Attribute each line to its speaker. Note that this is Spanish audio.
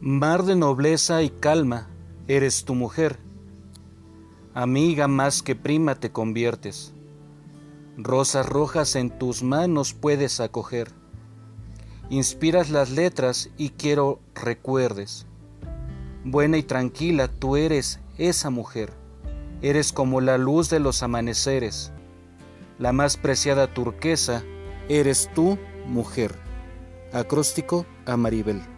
Speaker 1: Mar de nobleza y calma, eres tu mujer. Amiga más que prima te conviertes. Rosas rojas en tus manos puedes acoger. Inspiras las letras y quiero recuerdes. Buena y tranquila tú eres esa mujer. Eres como la luz de los amaneceres. La más preciada turquesa eres tú, mujer. Acróstico a Maribel.